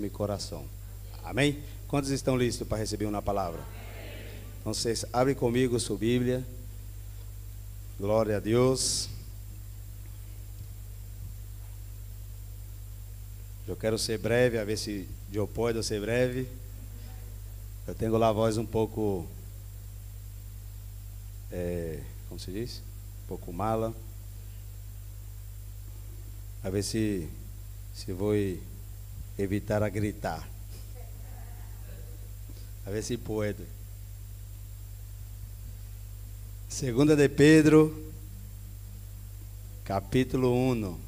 meu coração. Amém? Quantos estão listos para receber uma palavra? Então, vocês abrem comigo sua Bíblia. Glória a Deus. Eu quero ser breve, a ver se eu posso ser breve. Eu tenho lá a voz um pouco, é, como se diz? Um pouco mala. A ver se, se vou evitar a gritar. A ver se pode. Segunda de Pedro, capítulo 1.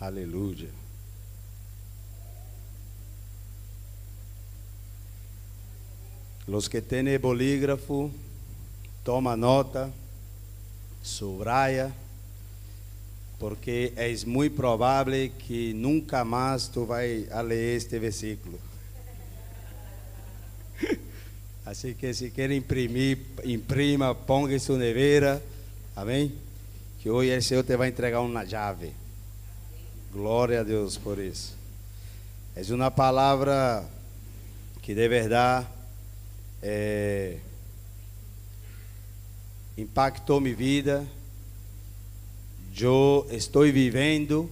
Aleluia. Los que têm bolígrafo, toma nota, subraya porque é muito provável que nunca mais tu vai ler este versículo. Assim que se quer imprimir, imprima, ponga em sua neveira, amém? Que hoje o Senhor te vai entregar uma chave. Glória a Deus por isso. É uma palavra que de verdade é, impactou minha vida eu estou vivendo,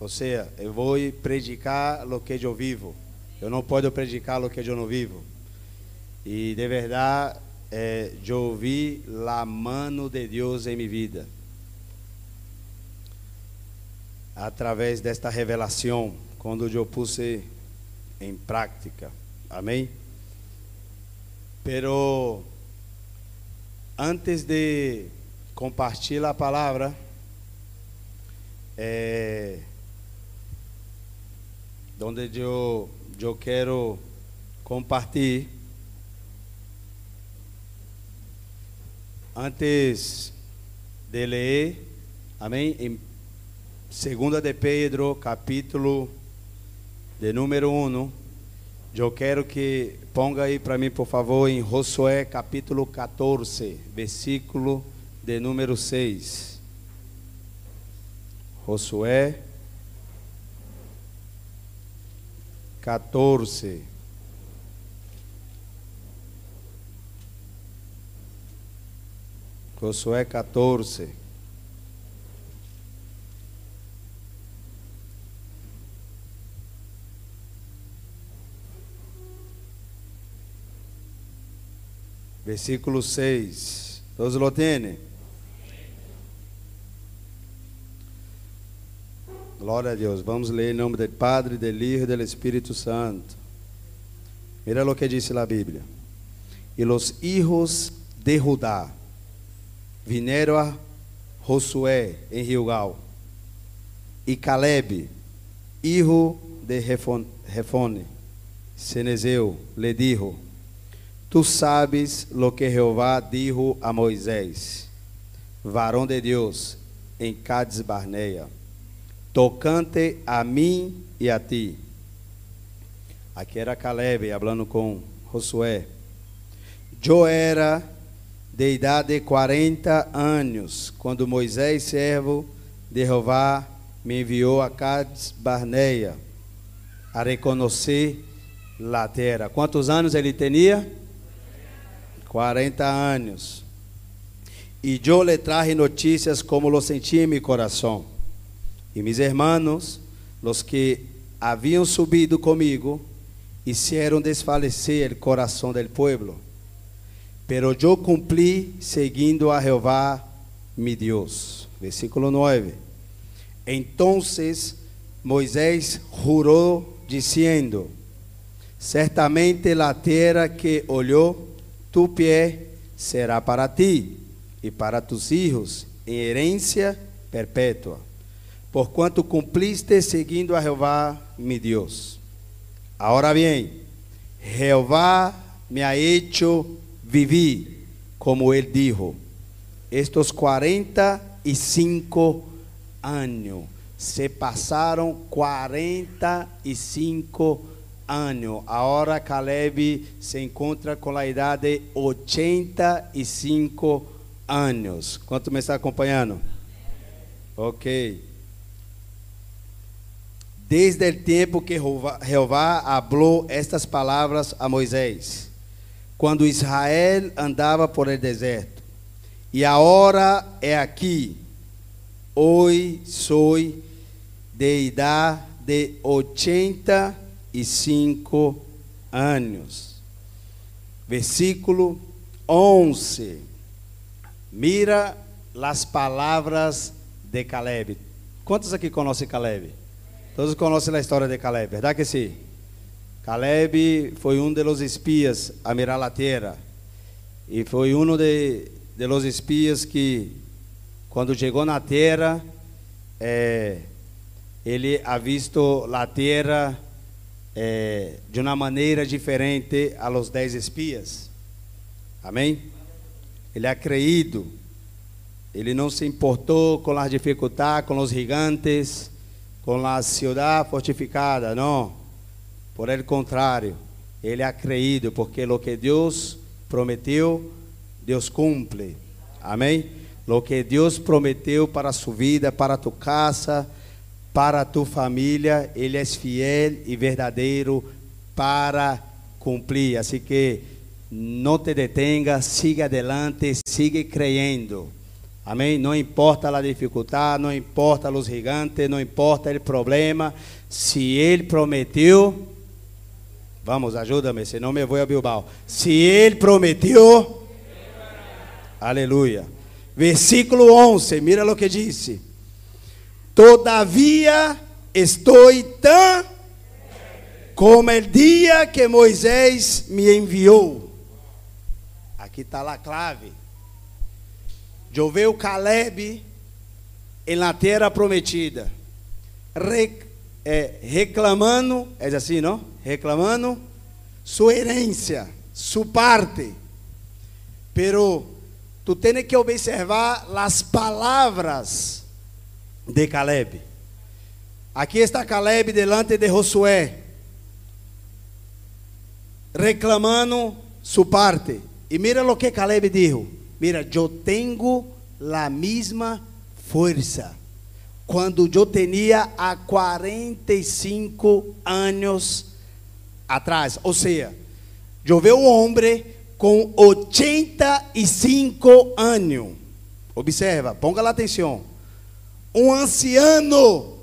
ou seja, eu vou predicar o que eu vivo. Eu não posso predicar o que eu não vivo. E de verdade, é, eu vi a mano de Deus em minha vida. Através desta revelação, quando eu puse em prática. Amém? Pero antes de compartilhar a palavra, é, onde eu, eu quero compartilhar. Antes de ler, amém? Em 2 de Pedro, capítulo de número 1, eu quero que ponga aí para mim, por favor, em Josué, capítulo 14, versículo de número 6. Josué 14. Josué 14. Versículo 6. Todos lo tienen? Glória a Deus. Vamos ler em nome do Padre, do Filho e do Espírito Santo. Mira o que diz a Bíblia. E os hijos de Judá vieram a Josué em Gilgal. E Caleb, hijo de Refone, Cenezeu, lhe dijo: Tu sabes lo que Jeová dijo a Moisés, varão de Deus, em Cades Barneia tocante a mim e a ti. Aqui era Caleb falando com Josué. Eu era de idade de 40 anos, quando Moisés, servo de Jeová, me enviou a Cades Barneia a reconhecer a terra. Quantos anos ele tinha? 40 anos. E eu lhe traje notícias como lo senti em meu coração e mis hermanos, los que haviam subido comigo, hicieron desfalecer o coração del pueblo. Pero yo cumpli seguindo a Jehová, mi Dios. Versículo 9. Entonces Moisés jurou, dizendo: Certamente la tierra que olhou tu pé será para ti e para tus hijos em herência perpétua porquanto cumpliste seguindo a Jeová, mi Deus. Ahora bien, Jehová me ha hecho vivir, como ele dijo, estos 45 anos. Se passaram 45 anos. Agora Caleb se encontra com a idade de 85 anos. Quanto me está acompanhando? Ok. Desde o tempo que Jeová falou estas palavras a Moisés, quando Israel andava por el deserto. E a hora é aqui, hoje sou de idade de 85 anos. Versículo 11. Mira as palavras de Caleb. Quantos aqui conhecem Caleb? Todos conhecem a história de Caleb, verdade que sim? Caleb foi um dos espias a mirar a terra. E foi um de, de los espias que, quando chegou na terra, é, ele ha visto a terra é, de uma maneira diferente a los dez espias. Amém? Ele ha creído. Ele não se importou com as dificuldades, com os gigantes com a cidade fortificada, não. Por el contrário, ele ha creído, porque lo que Deus prometeu, Deus cumpre. Amém? Lo que Deus prometeu para sua vida, para tu casa, para tu família, Ele é fiel e verdadeiro para cumprir. Assim que não te detenga, siga adelante, siga creyendo. Amém? Não importa a dificuldade, não importa os gigantes, não importa o problema. Se Ele prometeu, vamos, ajuda-me, senão me vou a Bilbao. Se Ele prometeu, aleluia. Versículo 11, mira o que disse. Todavia estou tão como o dia que Moisés me enviou. Aqui está a clave. Choveu Caleb em la terra prometida, Re, é, reclamando, é assim, não? Reclamando sua herência, sua parte. Pero tu tens que observar as palavras de Caleb. Aqui está Caleb delante de Josué, reclamando sua parte. E mira o que Caleb disse. Mira, eu tenho a mesma força. Quando eu tinha há 45 anos atrás. Ou seja, eu vi um homem com 85 anos. Observa, ponga lá atenção. Um anciano.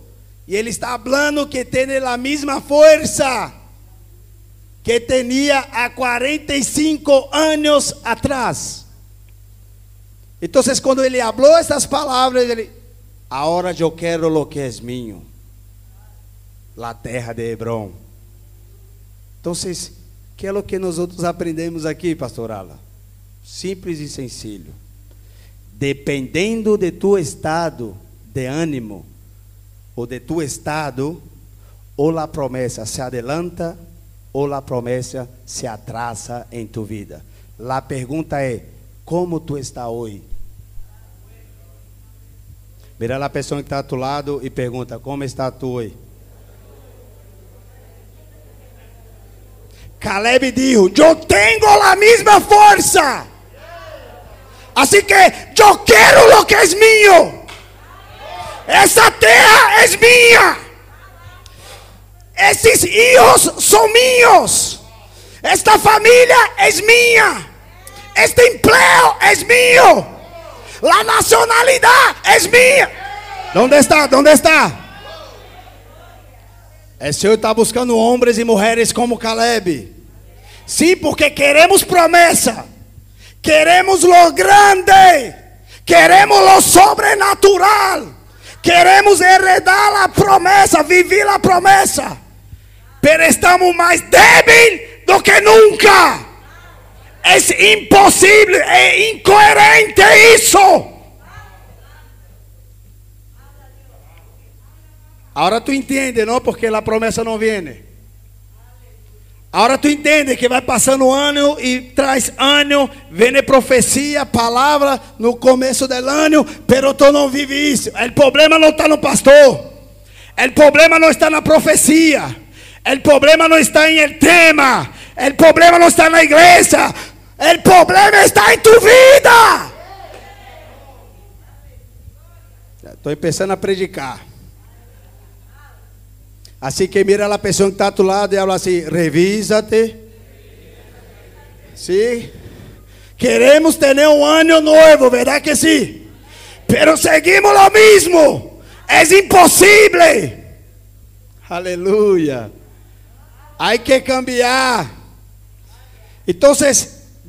E ele está falando que tem a mesma força que tinha há 45 anos atrás. Então, quando ele falou essas palavras, ele, agora eu quero o que é minho, a terra de Hebron. Então, que é o que nós outros aprendemos aqui, pastor Ala? Simples e sencillo. Dependendo de tu estado de ânimo, ou de tu estado, ou a promessa se adelanta, ou a promessa se atrasa em tu vida. A pergunta é: como tu está hoje? Vira lá a pessoa que está tu lado e pergunta: Como está tu hoje? Caleb disse: Eu tenho a mesma força. Assim que eu quero o que é meu. Essa terra é minha. Esses filhos são meus. Esta família é minha. Este emprego é meu. La nacionalidad es minha. ¿Dónde está? ¿Dónde está? É Senhor está buscando homens e mulheres como Caleb. Sim, porque queremos promessa. Queremos lo grande. Queremos lo sobrenatural. Queremos heredar a promessa, viver a promessa. Pero estamos mais débiles do que nunca. É impossível, é incoerente isso. Agora tu entende, não? Porque a promessa não vem. Agora tu entende que vai passando ano e traz ano, vem profecia, palavra no começo do ano, pero tu não vive isso. O problema não está no pastor. O problema não está na profecia. O problema não está em el tema. O problema não está na igreja. O problema está em tu vida. Estou pensando a predicar. Assim que mira a pessoa que está tu lado e habla assim: revísate. Sim. Queremos ter um ano novo, verdade que sim? Pero seguimos lo mismo. É impossível. Aleluia. Hay que cambiar. Então,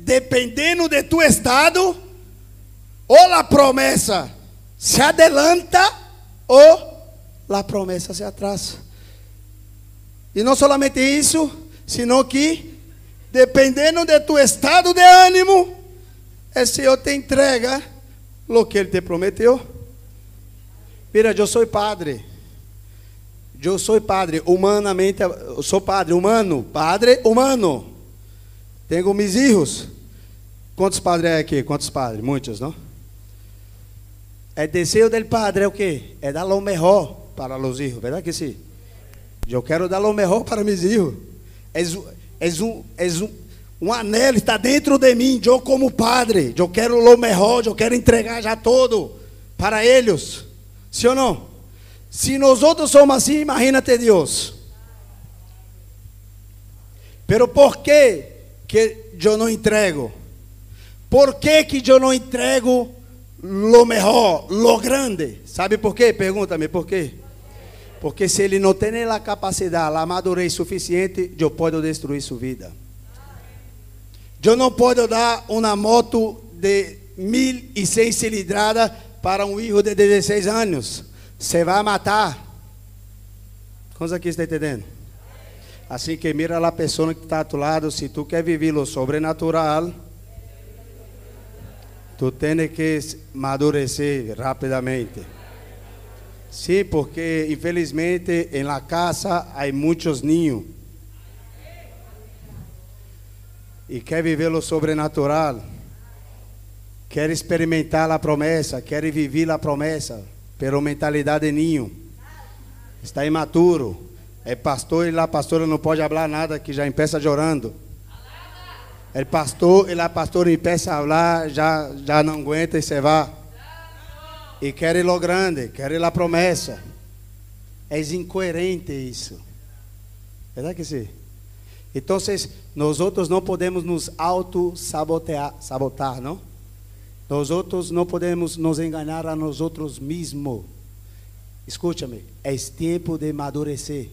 dependendo de tu estado, ou a promessa se adelanta ou a promessa se atrasa. E não somente isso, sino que dependendo de tu estado de ânimo, o Senhor te entrega o que Ele te prometeu. Mira, eu sou padre. Eu sou padre, humanamente, eu sou padre humano, padre humano. Tenho meus filhos. Quantos padres é aqui? Quantos padres? Muitos, não? É desejo del padre é o quê? É dar o melhor para os filhos, verdade que sim? Eu quero dar o melhor para meus filhos. És, és um, és um, um anelo, está dentro de mim. Eu como padre, eu quero o melhor, eu quero entregar já todo para eles. Sim ou não? Se nós outros somos assim, imagínate Deus. Pero por que que eu não entrego? Por que que eu não entrego lo melhor, lo grande? Sabe por quê? Pergunta-me por quê? Porque se ele não tem a capacidade, a madurez suficiente, eu posso destruir sua vida. Eu não posso dar uma moto de 1.100 cilindradas para um filho de 16 anos. Você vai matar. Quantos aqui estão entendendo? Assim que mira a pessoa que está a tu lado, se tu quer viver o sobrenatural, tu tens que amadurecer rapidamente. Sim, porque infelizmente em la casa há muitos ninhos. E quer viver o sobrenatural. Quer experimentar a promessa, quer viver a promessa, pela mentalidade de ninho. Está imaturo. É pastor e lá pastora não pode falar nada que já empeça chorando. É pastor e lá pastor empeça a falar, já, já não aguenta e se vai. E quer ir lo grande, quer ir a promessa. É incoerente isso. Verdade que sim? Então, nós outros não podemos nos auto-sabotar, sabotar, não? Nós outros não podemos nos enganar a nós outros mesmos. Escute-me, é tempo de amadurecer.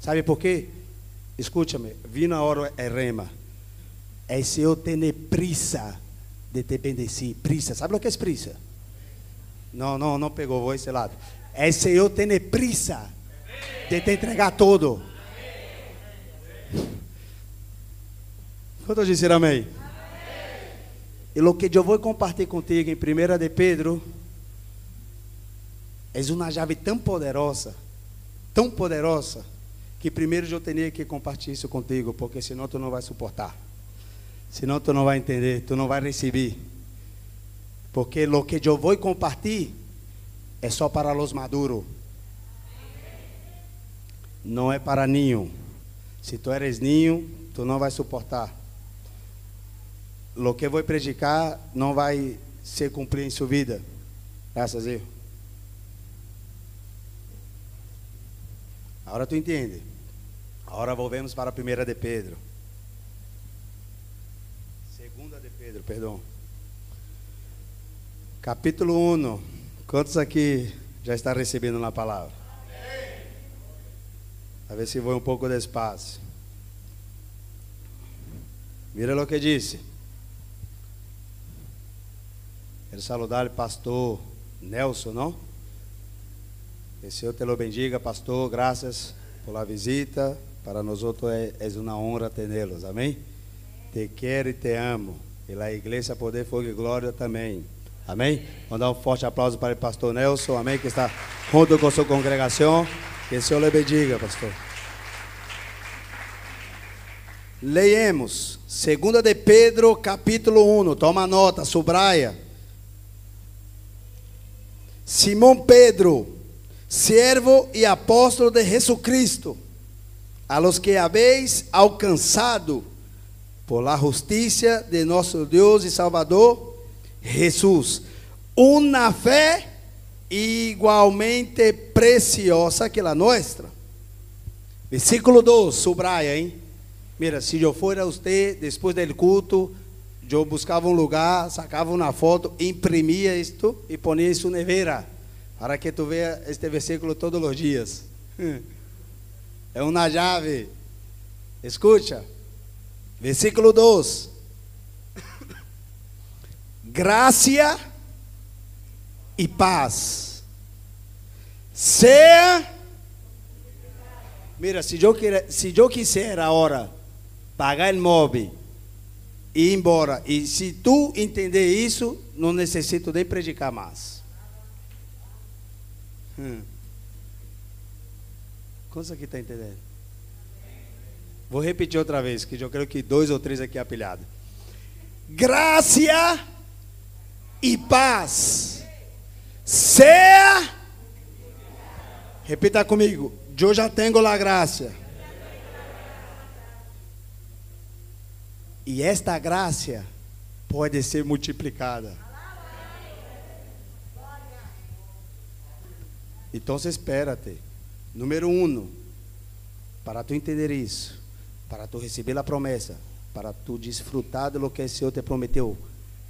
Sabe por quê? Escute-me, vi na hora é rema. É se eu tenho prisa de te bendecer. Prisa, sabe o que é prisa? Não, não, não pegou, vou esse lado. É se eu tenho prisa de te entregar tudo. Quantos disseram amém? E o que eu vou compartilhar contigo em 1 de Pedro é uma chave tão poderosa, tão poderosa, que primeiro eu tenho que compartilhar isso contigo, porque senão tu não vai suportar. Senão tu não vai entender, tu não vai receber. Porque o que eu vou compartilhar é só para os maduros. Não é para ninho. Se tu eres ninho, tu não vai suportar. O que vou predicar não vai se cumprir em sua vida. Graças a Deus. Agora tu entende. Agora volvemos para a primeira de Pedro. Segunda de Pedro, perdão. Capítulo 1. Quantos aqui já está recebendo na palavra? A ver se vou um pouco despacio. Mira o que disse. Quero saludar o pastor Nelson, não? Que o Senhor te lo bendiga, pastor. Graças por la visita. Para nós outros é, é uma honra tê-los. Amém? Te quero e te amo. E a igreja Poder, Fogo e Glória também. Amém? Vamos dar um forte aplauso para o pastor Nelson, amém? Que está junto com sua congregação. Que o Senhor lhe bendiga, pastor. Leemos, 2 de Pedro, capítulo 1. Toma nota, subraia. Simão Pedro, servo e apóstolo de Jesucristo, a los que habéis alcançado por la justiça de nosso Deus e Salvador Jesus, uma fé igualmente preciosa que a nossa. Versículo 2, subraya, hein? Mira, se eu for a você, depois do culto, eu buscava um lugar, sacava uma foto, imprimia isto e ponia isso nevera, para que tu veja este versículo todos os dias. É uma chave. Escucha. Versículo 2. Graça e paz. Seja. Mira, se eu, se eu quiser agora pagar o móvel e ir embora, e se tu entender isso, não necessito nem predicar mais. Hum. Aqui está entendendo? Vou repetir outra vez, que eu creio que dois ou três aqui apilhados. Graça e paz. Seja. Repita comigo. Eu já tenho a graça. E esta graça pode ser multiplicada. Então, espérate. Número um, para tu entender isso, para tu receber a promessa, para tu desfrutar do que o Senhor te prometeu,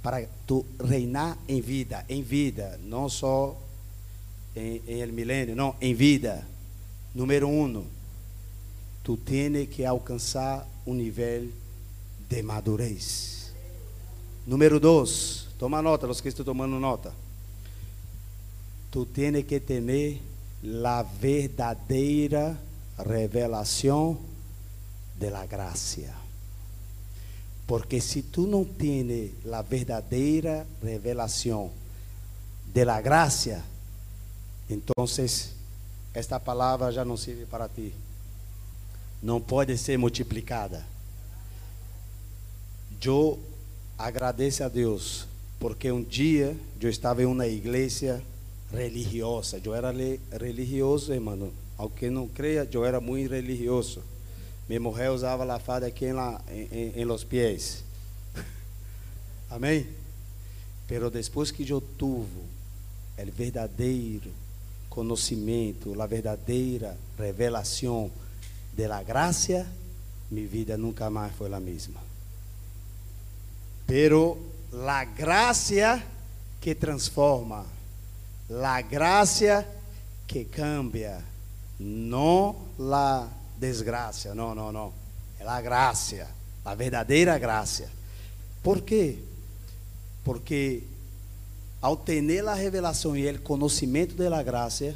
para tu reinar em vida, em vida, não só em, em el milênio, não, em vida. Número um, tu tens que alcançar um nível de madurez. Número dois, toma nota, os que estão tomando nota. Tu tens que ter la verdadeira revelação de la gracia. Porque se tu não tienes la verdadeira revelação de la gracia, entonces esta palavra já não serve para ti. Não pode ser multiplicada. Eu agradeço a Deus porque um dia eu estava em uma igreja religiosa. Eu era religioso, hermano. Aunque não creia, eu era muito religioso. Minha mulher usava a fada aqui em, la, em, em los pies. Amém? Pero depois que eu tive o verdadeiro conhecimento, a verdadeira revelação de la graça, minha vida nunca mais foi a mesma. Pero la gracia que transforma La gracia que cambia, não la desgraça, não, não, não. É a graça, a verdadeira graça. Por quê? Porque ao ter a revelação e o conhecimento da graça,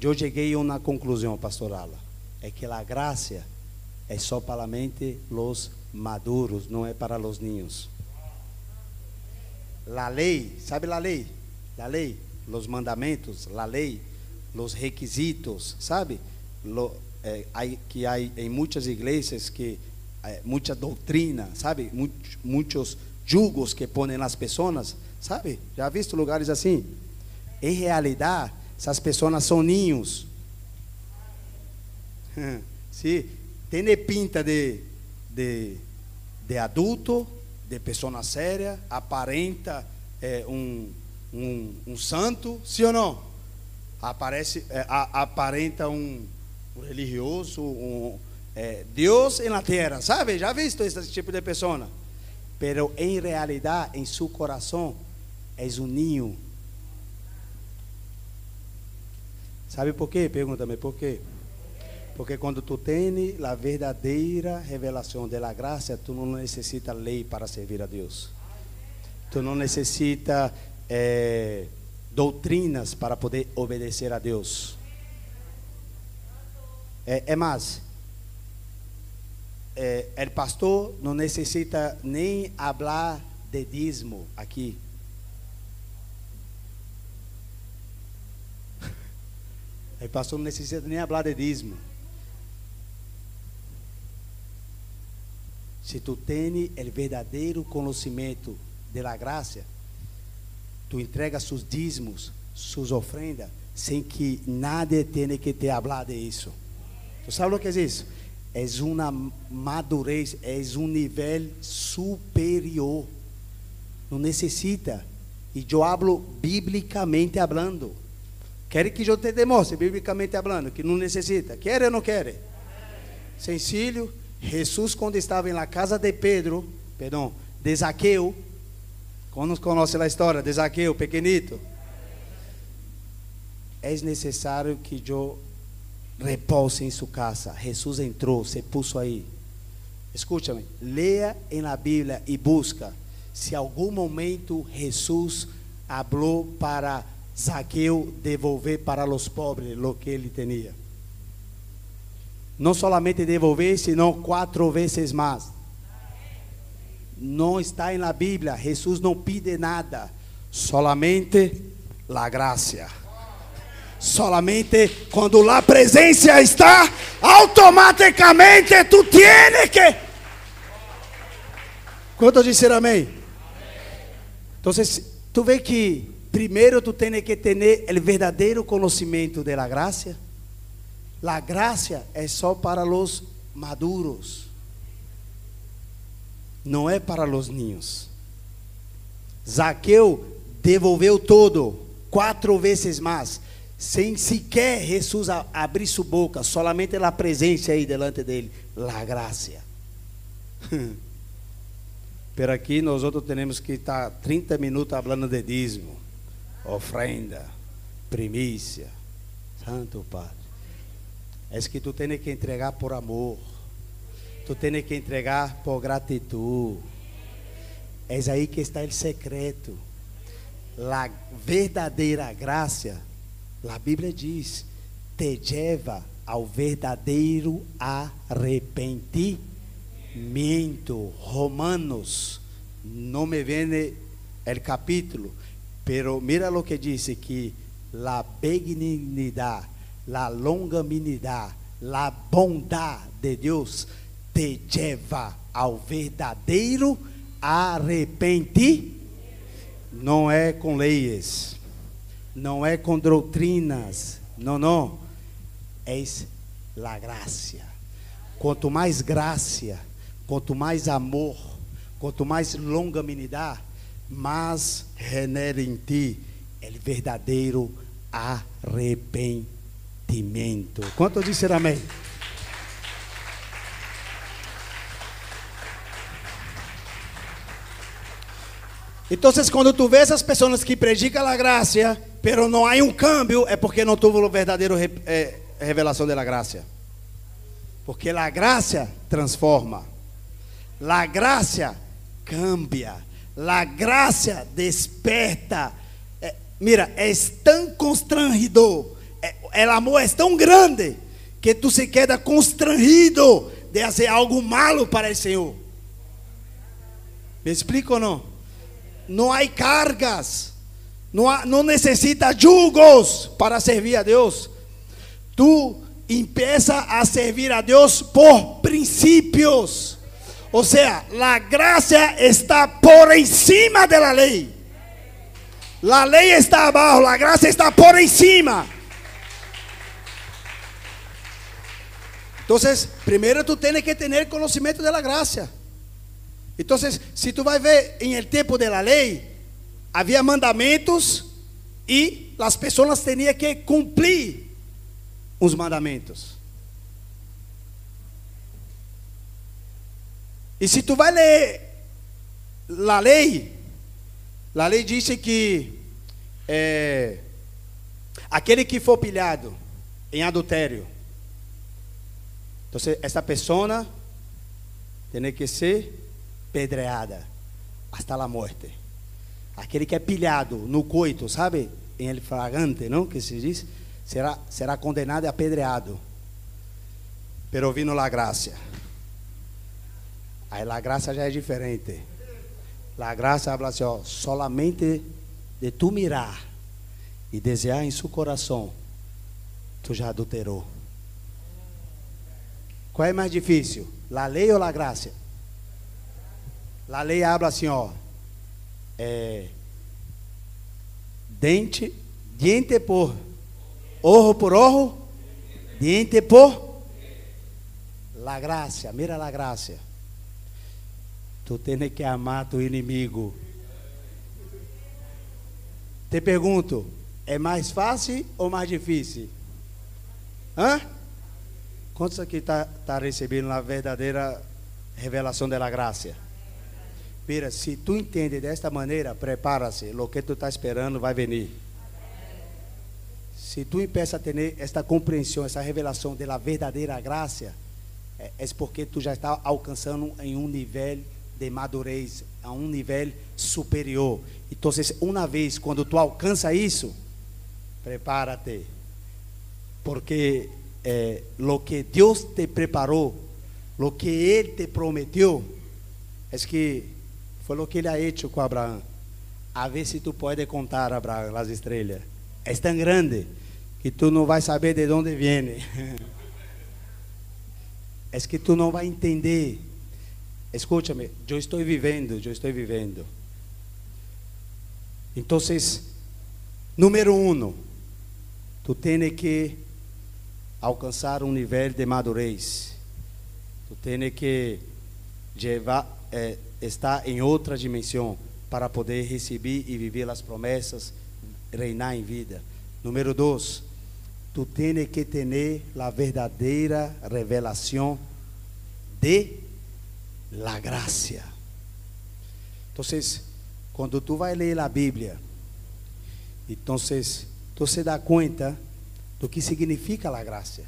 eu cheguei a uma conclusão pastoral. É que a graça é só para mente los maduros, não é para os ninhos. La lei, sabe a lei? A lei los mandamentos, la lei, los requisitos, sabe? Lo, é, hay, que há em muitas igrejas que é, muita doutrina, sabe? Muitos, muitos julgos que põem nas pessoas, sabe? Já visto lugares assim? Em realidade, essas pessoas são ninhos. Sim, tem pinta de, de, de adulto, de pessoa séria, aparenta um um, um santo, sim ou não? Aparece, é, a, aparenta um, um religioso, um, é, Deus na terra, sabe? Já visto esse tipo de pessoa? Pero em realidade, em seu coração, és um ninho. Sabe por quê? Pergunta-me por quê? Porque quando tu tens a verdadeira revelação da graça, tu não necessita lei para servir a Deus. Tu não necessita é, doutrinas para poder obedecer a Deus. É, é mais, é, o pastor não necessita nem falar de dízimo aqui. O pastor não necessita nem falar de dízimo. Se tu tens o verdadeiro conhecimento da graça, tu entrega seus dízimos, suas ofrendas, sem que nada tenha que te hablar de isso. Tu sabe o que é isso? É uma madurez, é um nível superior. Não necessita. E eu hablo biblicamente hablando. Quer que eu te demonstre biblicamente hablando que não necessita? Quer ou não quer? sencillo. Jesús cuando estaba en la casa de Pedro, perdón, de Zaqueo, ¿Cuántos conhece a história de Zaqueu, pequenito? É necessário que eu repose em sua casa. Jesus entrou, se puso aí. Escúchame, leia em Bíblia e busca se algum momento Jesus falou para Zaqueu devolver para os pobres o que ele tinha. Não somente devolver, senão quatro vezes mais. Não está em Bíblia. Jesus não pide nada, solamente la graça. Solamente quando a presença está, automaticamente tu tienes que. Quantos disseram amém? Então, tu vê que primeiro tu tens que ter o verdadeiro conhecimento de la graça. La graça é só para os maduros não é para os ninhos. Zaqueu devolveu todo, quatro vezes mais, sem sequer Jesus abrir sua boca, solamente a presença aí delante dele, la graça. Pero aqui nós outros temos que estar 30 minutos falando de dízimo, ofrenda, primícia. Santo Padre. É que tu tens que entregar por amor. Tu tens que entregar por gratidão. É aí que está o secreto. A verdadeira graça, a Bíblia diz, te ao verdadeiro arrependimento. Romanos, não me vem o capítulo, pero mira lo que diz que la benignidade, la longanimidade, la bondade de Deus te leva ao verdadeiro arrependimento. Não é com leis, não é com doutrinas, não, não. É a graça. Quanto mais graça, quanto mais amor, quanto mais longanimidade, mais genera em ti o verdadeiro arrependimento. Quanto disseram amém? Então, quando tu vês as pessoas que predicam a graça, pero não há um câmbio, é porque não tuvo a verdadeira eh, revelação da graça. Porque a graça transforma, a graça cambia, a graça desperta. É, mira, é tão constrangedor, é, o amor é tão grande que tu se queda constrangido de fazer algo malo para o Senhor. Me explico ou não? Não há cargas, não, há, não necessita jugos para servir a Deus. Tu empieza a servir a Deus por princípios. Ou seja, a graça está por encima da lei. A lei está abaixo, a graça está por encima. Então, primeiro tu tens que ter conhecimento da graça. Então, se tu vai ver em el tempo da lei, havia mandamentos e as pessoas tinham que cumprir os mandamentos. E se tu vai ler a lei, a lei diz que é, aquele que for pilhado em adultério, então essa pessoa tem que ser pedreada hasta a morte. Aquele que é pilhado no coito, sabe? Em el fragante, não? Que se diz, será, será condenado e apedreado. Pero vino la graça. Aí a graça já é diferente. A graça fala assim, ó, solamente de tu mirar e desejar em seu coração, tu já adulterou. Qual é mais difícil? La lei ou la graça? A lei habla assim, ó. É, dente, diente por ojo por ojo, diente por la graça, mira la graça. Tu tens que amar tu inimigo. Te pergunto, é mais fácil ou mais difícil? Hã? Quantos aqui está tá recebendo a verdadeira revelação da graça? Mira, se tu entende desta maneira, prepara-se, o que tu está esperando vai vir. Se tu empieza a ter esta compreensão, essa revelação da verdadeira graça, é, é porque tu já está alcançando em um nível de madurez, a um nível superior. Então, uma vez quando tu alcança isso, prepara-te, porque é, lo que Deus te preparou, lo que Ele te prometeu, é que foi o que Ele ha hecho com Abraão. A ver se tu pode contar, Abraão, as estrelas. É tão grande que tu não vai saber de onde vem. é que tu não vai entender. Escúchame, eu estou vivendo, eu estou vivendo. Então, número um, tu tens que alcançar um nível de madurez. Tu tens que levar, é, estar em outra dimensão para poder receber e viver as promessas, reinar em vida. Número dois, tu tens que ter a verdadeira revelação de la graça. Então, quando tu vai ler a Bíblia, então tu se dá conta do que significa a graça.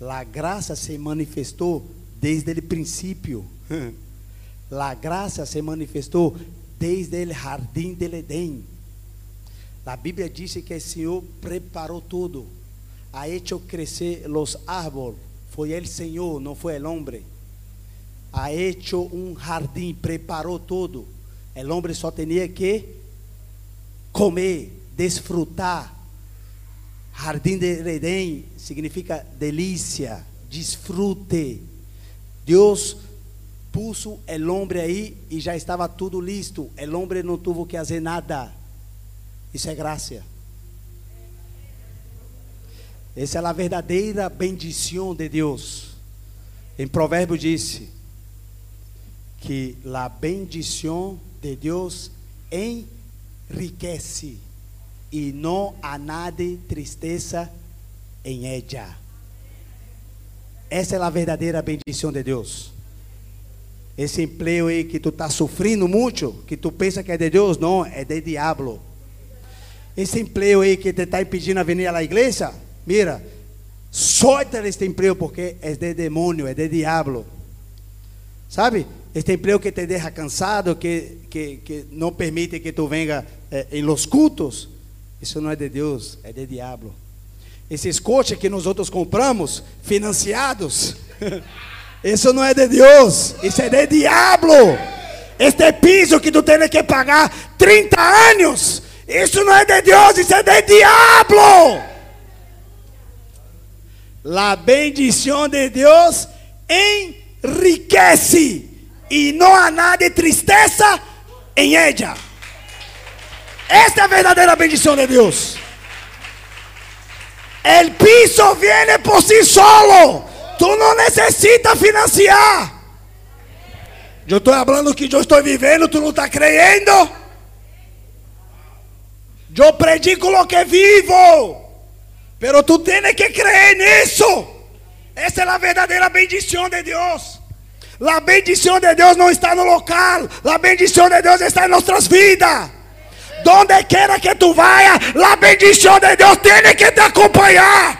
A graça se manifestou desde o princípio. A graça se manifestou desde o jardim del Edén. A Bíblia diz que o Senhor preparou tudo, ha hecho crescer os árvores. Foi o Senhor, não foi o homem. Ha hecho um jardim, preparou tudo. O homem só tinha que comer, desfrutar Jardim de Edén significa delícia, desfrute. Deus puso o homem aí e já estava tudo listo. O homem não teve que fazer nada. Isso é graça. Essa é a verdadeira bendição de Deus. Em Provérbio disse que a bendição de Deus enriquece e não há nada tristeza em ella. Essa é a verdadeira bendição de Deus. Esse emprego aí que tu está sofrendo muito, que tu pensa que é de Deus, não, é de diabo. Esse emprego aí que te está impedindo a vir à igreja, mira, solta este emprego porque é de demônio, é de diabo. Sabe? Este emprego que te deixa cansado, que, que, que não permite que tu venha eh, em los cultos. Isso não é de Deus, é de diabo. Esses coches que nós outros compramos, financiados, isso não é de Deus, isso é de diabo. Este piso que tu tens que pagar 30 anos, isso não é de Deus, isso é de diabo. La bendição de Deus enriquece e não há nada de tristeza em ella. Esta é a verdadeira bendição de Deus. El piso viene por si solo. Tu não necessitas financiar. Eu estou falando que eu estou vivendo, tu não está creyendo. Eu predico o que vivo. Pero tu tienes que creer nisso. Essa é a verdadeira bendição de Deus. A bendição de Deus não está no local. A bendição de Deus está em nossas vidas. Donde quiera que tu vayas, la bendición de Dios tiene que te acompañar.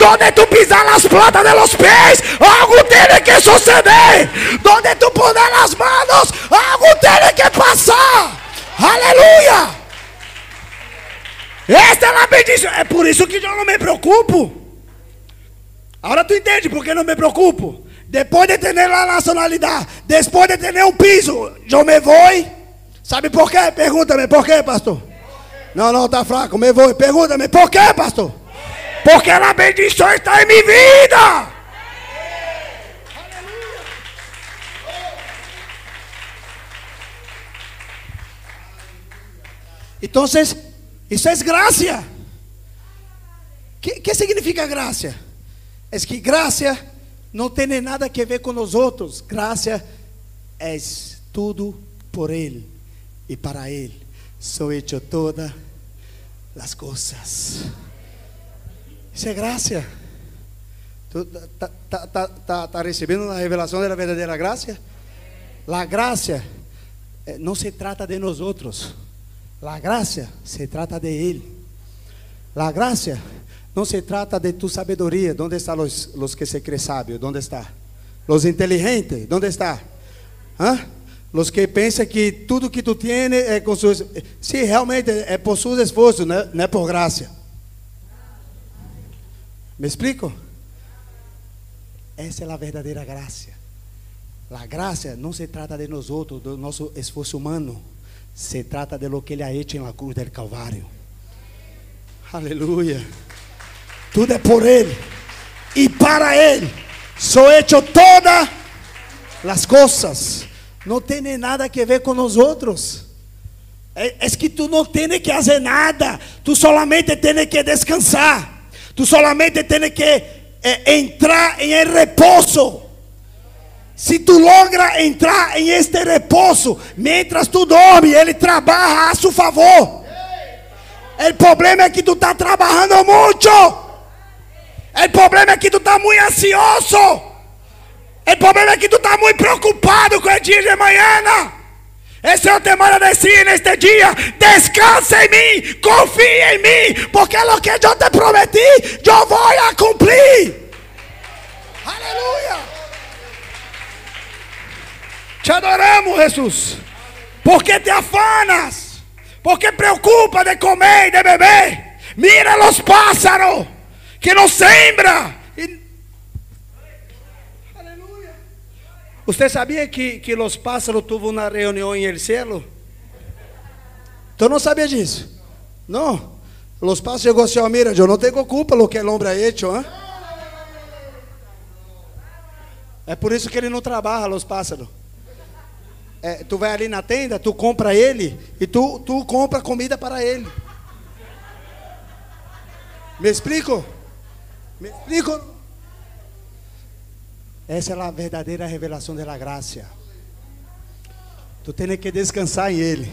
Donde tú pisas las plantas de los pies, algo tiene que suceder. Donde tú pones las manos, algo tiene que pasar. Aleluya. Esta é a bendição. É por isso que eu não me preocupo. Agora tu entende por que não me preocupo? Depois de ter a nacionalidade, depois de ter um piso, eu me vou. Sabe por quê? Pergunta-me, por quê, pastor? Não, não, está fraco, me vou. Pergunta-me, por quê, pastor? Porque a bendição está em minha vida. Então, isso é graça. O que, que significa graça? É que graça não tem nada a ver com os outros. Graça é tudo por Ele e para Ele sou hecho todas as coisas. Isso é graça. Tu tá, tá, tá, tá, tá recebendo a revelação da verdadeira graça? La graça eh, não se trata de nós outros. La graça se trata de Ele. La graça não se trata de tu sabedoria. Onde estão os, que se crê sábio? Onde está? Os inteligentes? Onde está? ¿Ah? Os que pensam que tudo que tu tens é com seus. Se realmente é por seus esforços, é, não é por graça. Me explico? Essa é a verdadeira graça. A graça não se trata de nós outros, do nosso esforço humano. Se trata de lo que ele ha hecho en la cruz del Calvário. Aleluia. Tudo é por Ele. E para Ele. Sou hecho todas as coisas. Não tem nada que ver com nós outros. É, é que tu não tens que fazer nada. Tu solamente tens que descansar. Tu solamente tens que é, entrar em repouso. Se tu logra entrar em este repouso, mientras tu dorme, ele trabalha a seu favor. O problema é que tu está trabalhando muito. O problema é que tu está muito ansioso. O problema é que tu está muito preocupado com o dia de amanhã. Esse é o temor de neste dia. Descansa em mim, confia em mim, porque o que eu te prometi, eu vou a cumprir. Aleluia. Te adoramos, Jesus. Porque te afanas. Porque preocupa de comer e de beber. Mira os pássaros que não sembra. Você sabia que, que os pássaros tuvo uma reunião em el cielo? Tu não sabia disso? Não. Os pássaros chegou assim, oh, mira, eu não tenho culpa lo que o homem ha hecho, hein? É por isso que ele não trabalha, os pássaros é, tu vai ali na tenda, tu compra ele e tu, tu compra comida para ele. Me explico? Me explico? Essa é a verdadeira revelação da graça. Tu tem que descansar em Ele.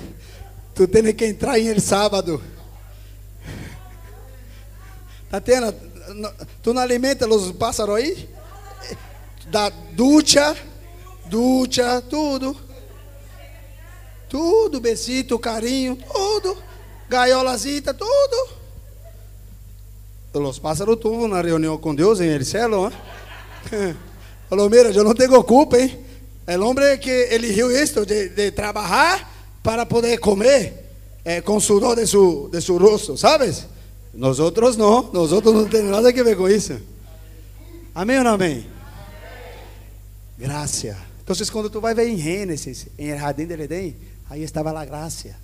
Tu tem que entrar em Ele sábado. Tatiana, tu não alimenta os pássaros aí? Da ducha, ducha, tudo. Tudo, besito, carinho, tudo. Gaiolazita, tudo. Os pássaros tuvo na reunião com Deus em el cielo. ¿eh? Falou, mira, eu não tenho culpa, hein? El homem que eligiu isto de, de trabalhar para poder comer eh, com sudor de su, de su rosto, ¿sabes? Nós outros não, nós outros não temos nada a ver com isso. Amém ou não amém? Graça. Então, quando tu vai ver em Gênesis, em Jardim del Edén, Aí estava a graça.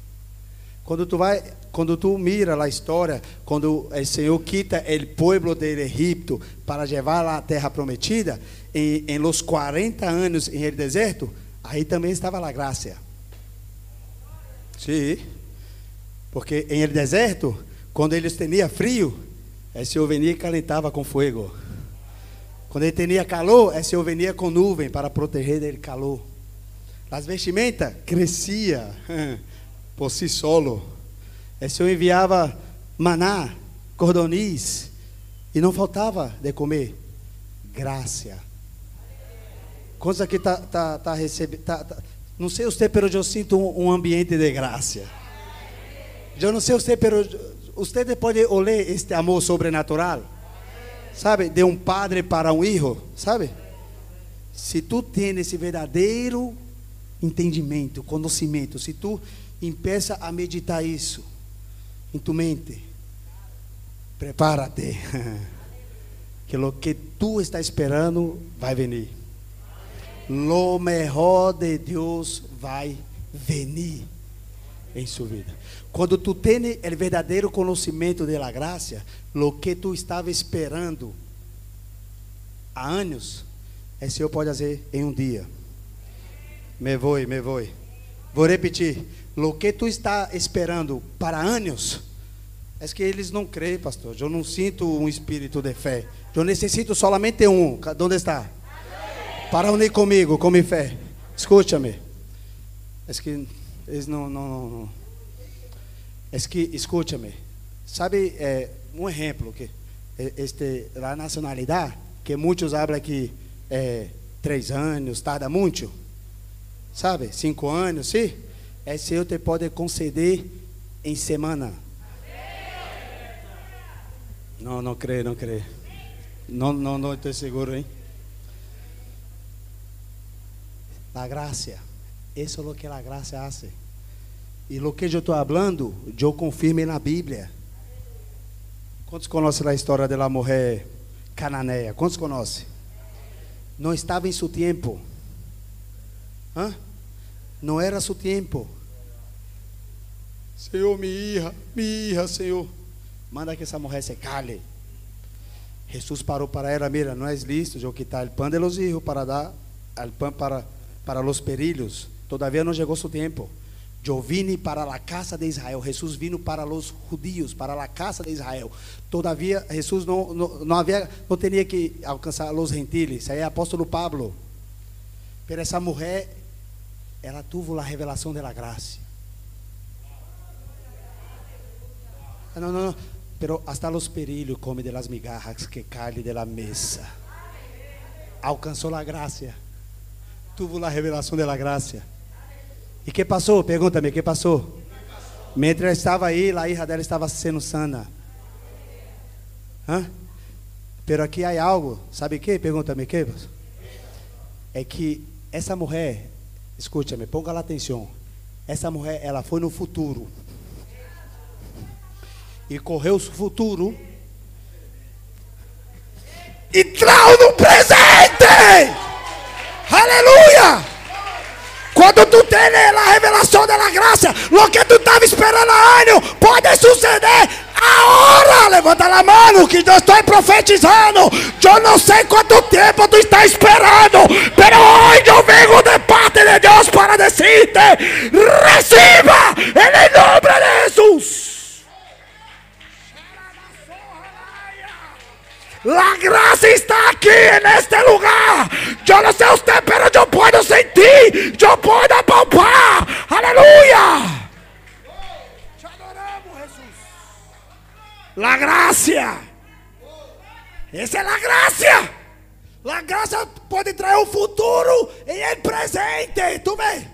Quando tu vai, quando tu mira a história, quando o Senhor quita o povo do Egito para levar à terra prometida, em, em los 40 anos em el deserto, aí também estava a graça. Sim. Porque em el deserto, quando eles tinham frio, o Senhor venia e calentava com fogo. Quando ele tinha calor, o Senhor venia com nuvem para proteger dele calor. As vestimentas crescia por si solo. O Senhor enviava maná, cordonis, e não faltava de comer. Graça. Quantos aqui tá, tá, tá recebendo? Tá, tá, não sei você, mas eu sinto um, um, ambiente de graça. Eu não sei você, mas você pode oler este amor sobrenatural, sabe? De um padre para um filho, sabe? Se tu tens esse verdadeiro entendimento, conhecimento, se tu empieza a meditar isso em tu mente, prepárate, que lo que tu está esperando vai venir. Lo mejor de Deus vai venir em sua vida. Quando tu tens o verdadeiro conhecimento da graça, lo que tu estava esperando há anos, o Senhor pode fazer em um dia. Me vou, me vou. Vou repetir. O que tu está esperando para anos, é que eles não creem, pastor. Eu não sinto um espírito de fé. Eu necessito somente um. Onde está? Para unir comigo, com minha fé. Escute-me. É que eles não, não, não. É que, escute-me. Sabe, é, um exemplo que este, a nacionalidade que muitos hablam que é, três anos, tarda muito, sabe? Cinco anos, sim? Esse Senhor te pode conceder em semana. Não, não creio, não creio. Não, não, não estou seguro, hein? La gracia. Eso es lo que la gracia hace. E lo que eu estou falando, eu confirmo na Bíblia. Quantos conhecem a história da mulher cananeia? Quantos conhecem? Não estava em seu tempo. Hã? Não era seu tempo. Senhor, me irra, me irra, Senhor. Manda que essa mulher se cale. Jesus parou para ela, mira, não é listo eu quitar o pão de los hijos para dar o pão para, para los perillos. Todavia não chegou seu tempo. Vim para a casa de Israel. Jesus vino para os judíos, para a casa de Israel. Todavia, Jesus não, não, havia, não tinha que alcançar os gentiles. Isso aí é apóstolo Pablo. Pero essa mulher, ela tuvo a revelação da graça. Não, não, não. Pero hasta los perillos come de las migajas que caem de la mesa. Alcançou a graça. Tuvo a revelação da graça. E que passou? Pergunta-me, que passou? Mientras estava aí, a hija dela estava sendo sana. Hã? Pero aqui há algo, sabe que? Pergunta-me, que? É que essa mulher, escute-me, ponga a atenção. Essa mulher, ela foi no futuro. E correu o futuro. E trau no presente! Quando tu tem a revelação da graça, o que tu estava esperando há anos, pode suceder agora. Levanta a mão que eu estou profetizando. Eu não sei quanto tempo tu está esperando, mas hoje eu venho de parte de Deus para decirte: receba em nome de Jesus. La graça está aqui neste lugar. Eu não sei usted, pero eu posso sentir. Eu posso apalpar. Aleluia. Te adoramos, Jesus. La graça. Essa é a graça. A graça pode trazer o futuro e o presente. Tu vê?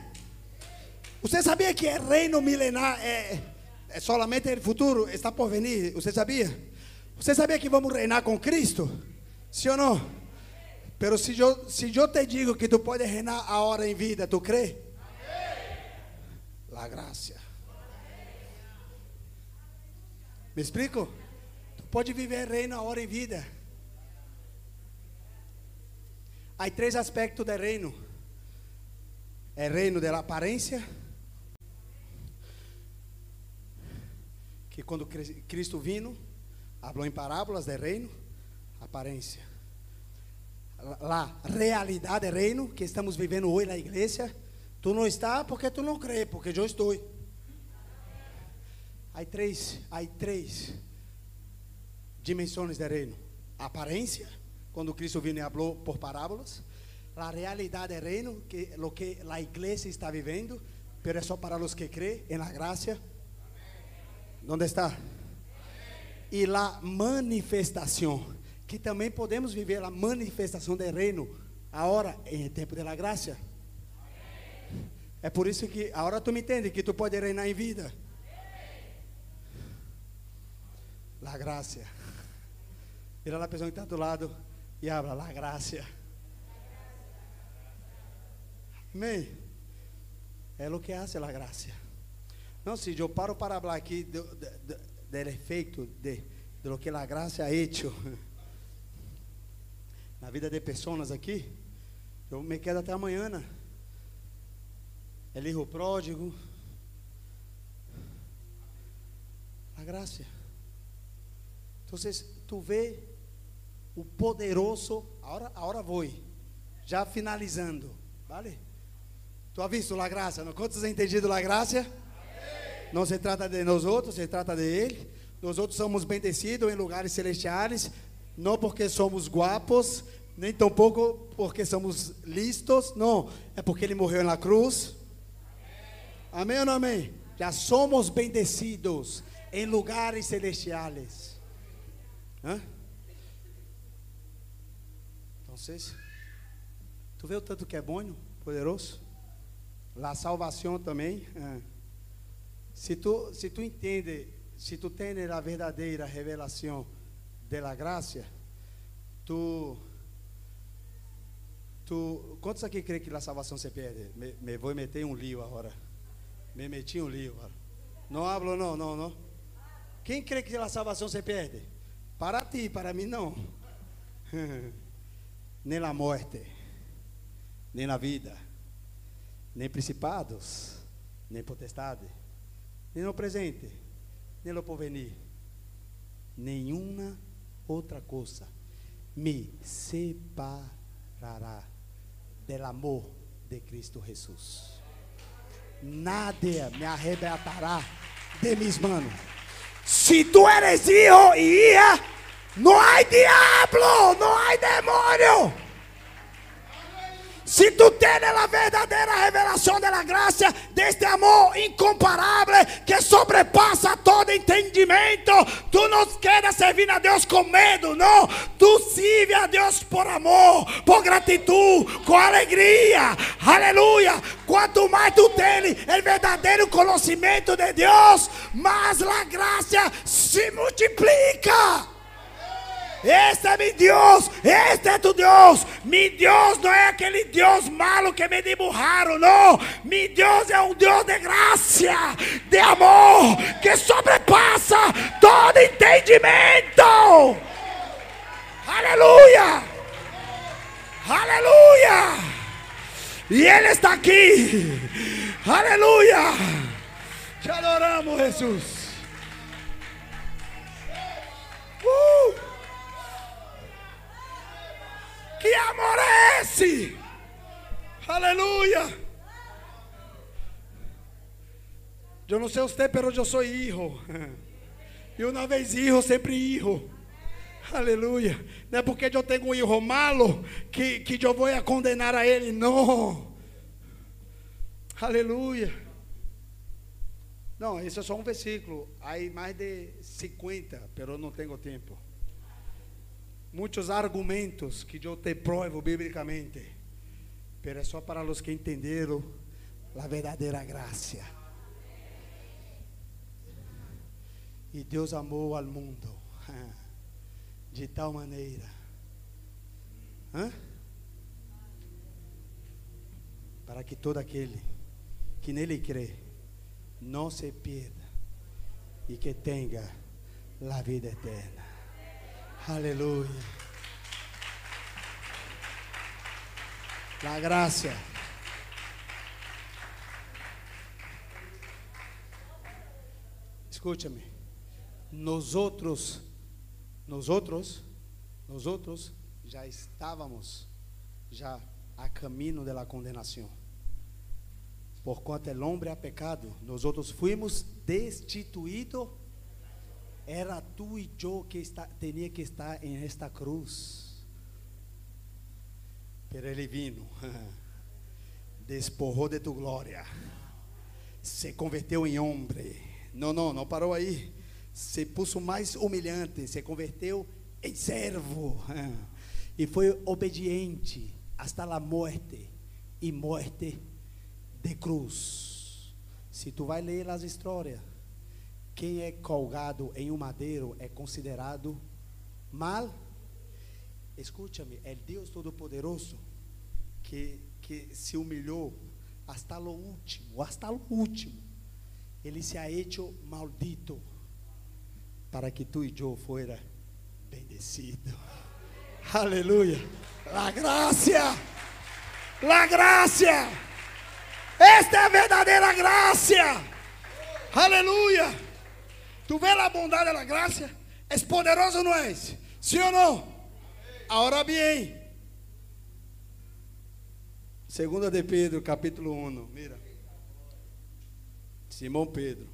Você sabia que o reino milenar é, é solamente o futuro? Está por venir. Você sabia? Você sabia que vamos reinar com Cristo? Sim ou não? Pero se eu, se eu te digo que tu pode reinar a hora em vida, tu crê? La graça. Me explico? Tu pode viver reino a hora em vida. Há três aspectos do reino. É reino da aparência. Que quando Cristo vino, Hablou em parábolas de reino, aparência. La realidade de reino que estamos vivendo hoje na igreja. Tu não está porque tu não crê, porque eu estou. Há três, há três dimensões de reino: aparência, quando Cristo vino e falou por parábolas. A realidade de reino, que lo que a igreja está vivendo, pero é só para os que creem na graça. Onde está? E la manifestação, que também podemos viver a manifestação do reino, agora em tempo da graça. É por isso que agora tu me entende que tu pode reinar em vida. La graça. Vira a pessoa que está do lado e habla, la graça. Amém. É o que hace la graça. Não, se eu paro para falar aqui del efeito de, de lo que la gracia ha hecho na vida de pessoas aqui, eu me quedo até amanhã. Né? El hijo pródigo. A graça. Então, tu vê o poderoso. Agora, agora vou. Já finalizando. Vale? Tu ha visto a graça? Não? Quantos entendido a graça? Não se trata de nós outros, se trata de Ele. Nós outros somos bendecidos em lugares celestiais, não porque somos guapos, nem tampouco porque somos listos, não, é porque Ele morreu na cruz. Amém ou não amém? Já somos bendecidos em lugares celestiais. Hã? sei se. Tu vê o tanto que é bom, poderoso? La salvação também. É. Se tu, se tu entende, se tu tens a verdadeira revelação da graça, tu, tu, quantos aqui creem que a salvação se perde? Me, me vou meter um lío agora. Me meti um lío agora. Não hablo, não, não, não. Quem crê que a salvação se perde? Para ti, para mim não. nem na morte, nem na vida, nem principados, nem potestade, no presente, nem no porvenir. Nenhuma outra coisa me separará do amor de Cristo Jesus. Nada me arrebatará de mis manos. Se tu eres hijo e hija, não há diabo, não há demônio. Se tu tens a verdadeira revelação da graça, deste amor incomparável que sobrepassa todo entendimento, tu não queres servir a Deus com medo, não. Tu sirve a Deus por amor, por gratidão, com alegria. Aleluia. Quanto mais tu tens o verdadeiro conhecimento de Deus, mais a graça se multiplica. Este é meu Deus, este é tu Deus. Meu Deus não é aquele Deus malo que me dibujaram, não. Meu Deus é um Deus de graça, de amor, que sobrepassa todo entendimento. Aleluia, aleluia. E Ele está aqui, aleluia. Te adoramos, Jesus. Uh! Que amor é esse? Aleluia. Eu não sei você, mas eu sou hijo. E uma vez hijo, sempre hijo. Aleluia. Não é porque eu tenho um hijo malo que, que eu vou a condenar a ele. Não. Aleluia. Não, esse é só um versículo. Há mais de 50, mas eu não tenho tempo muitos argumentos que eu te provo biblicamente, mas é só para os que entenderam a verdadeira graça. E Deus amou ao mundo de tal maneira. Hã? Para que todo aquele que nele crê não se perda e que tenha a vida eterna. Aleluia. La gracia. Escúchame. Nosotros, nosotros, nosotros já estávamos já a caminho da condenação. Por quanto el hombre ha pecado, nós outros fuimos destituídos era tu e eu que está, tinha que estar em esta cruz. Pero ele vino, despojou de tu glória, se converteu em homem. Não, não, não parou aí. Se puso mais humilhante, se converteu em servo e foi obediente hasta a morte e morte de cruz. Se tu vai ler as histórias, quem é colgado em um madeiro é considerado mal. Escute-me, é Deus Todo-Poderoso que, que se humilhou hasta o último, hasta o último. Ele se ha hecho maldito para que tu e eu fuera bendecido. Aleluia. La graça. La graça. Esta é a verdadeira graça. Aleluia. Tu vê a bondade e a graça? É poderoso ou não é? Sim ou não? Agora bem. Segunda de Pedro, capítulo 1. Mira. Simão Pedro,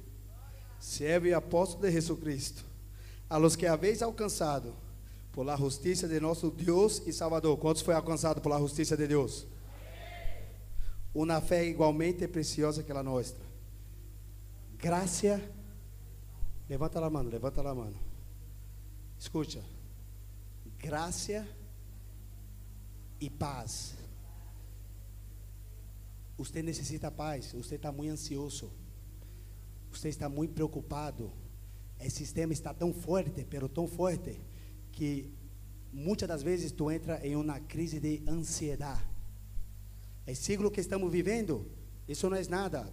servo e apóstolo de Jesus Cristo, a los que habéis alcançado por la justiça de nosso Deus e Salvador. Quantos foi alcançado por la justiça de Deus? Uma fé igualmente preciosa que a nossa. Graça Levanta a mão, levanta a mão. Escuta. Graça e paz. Você necessita paz, você está muito ansioso, você está muito preocupado. O sistema está tão forte, pero tão forte, que muitas das vezes tu entra em uma crise de ansiedade. O siglo que estamos vivendo, isso não é nada,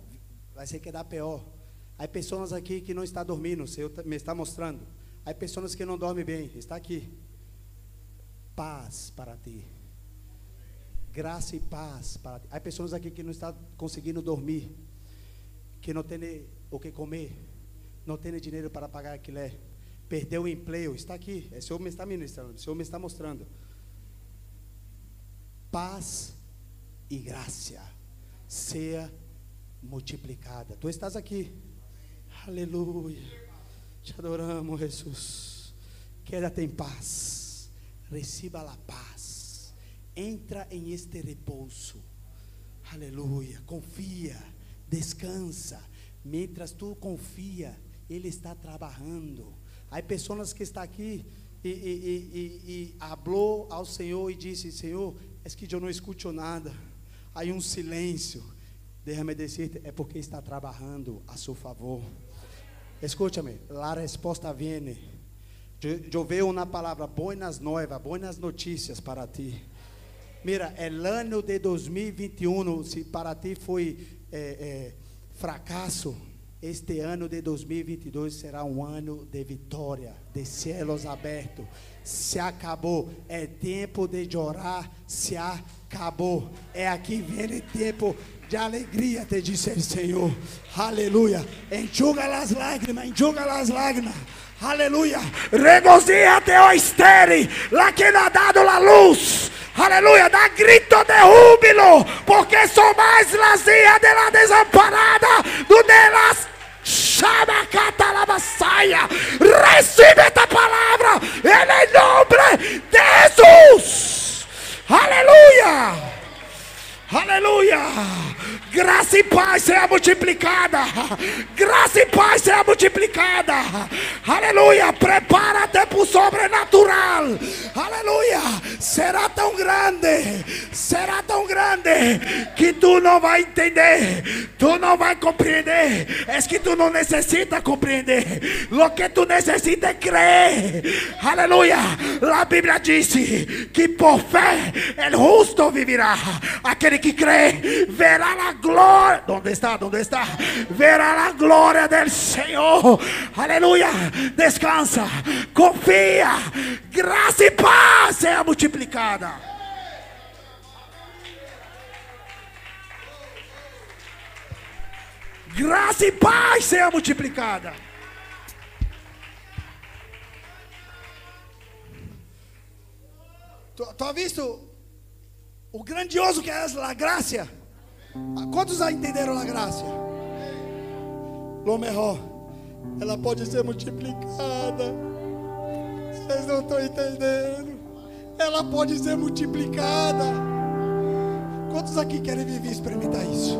vai ser que dá pior. Há pessoas aqui que não estão dormindo, o Senhor me está mostrando. Há pessoas que não dormem bem, está aqui. Paz para ti. Graça e paz para ti. Há pessoas aqui que não estão conseguindo dormir, que não têm o que comer, não têm dinheiro para pagar aquilo. Perdeu o emprego, está aqui. O Senhor me está ministrando, o Senhor me está mostrando. Paz e graça seja multiplicada. Tu estás aqui. Aleluia. Te adoramos, Jesus. Quédate em paz. Receba a paz. Entra em este repouso. Aleluia. Confia. Descansa. Mientras tu confia, Ele está trabalhando. Há pessoas que estão aqui e, e, e, e, falou ao Senhor e disse: Senhor, é que eu não escuto nada. Há um silêncio. Déjame decirte, é porque está trabalhando a seu favor. Escúchame, a resposta vem. Eu, vejo uma palavra, buenas novas, buenas notícias para ti. Mira, o ano de 2021, se para ti foi é, é, fracasso, este ano de 2022 será um ano de vitória, de céus abertos. Se acabou, é tempo de orar, se acabou. É aqui vem tempo de te disse o Senhor. Aleluia. Enxuga as lágrimas, enxuga as lágrimas. Aleluia. Regozíate, ó estéreo, lá que ha dado a luz. Aleluia, dá grito de júbilo, porque sou mais lazia de la desamparada do de las chama catalabassaia. Recebe esta palavra em nome de Jesus. Aleluia. Aleluia! Graça e paz seja multiplicada. Graça e paz seja multiplicada. Aleluia! Prepara-te para o sobrenatural. Aleluia! Será tão grande, será tão grande que tu não vai entender, tu não vai compreender. É que tu não necessita compreender. O que tu necessita é crer. Aleluia! A Bíblia disse que por fé o justo viverá. Aquele que crê verá a glória. Onde está? Onde está? Verá a glória do Senhor. Aleluia. Descansa. Confia. Graça e paz seja multiplicada. Graça e paz seja multiplicada. Tu, tu visto o grandioso que é a graça. Quantos já entenderam a graça? Lo melhor, ela pode ser multiplicada. Vocês não estão entendendo. Ela pode ser multiplicada. Quantos aqui querem viver e experimentar isso?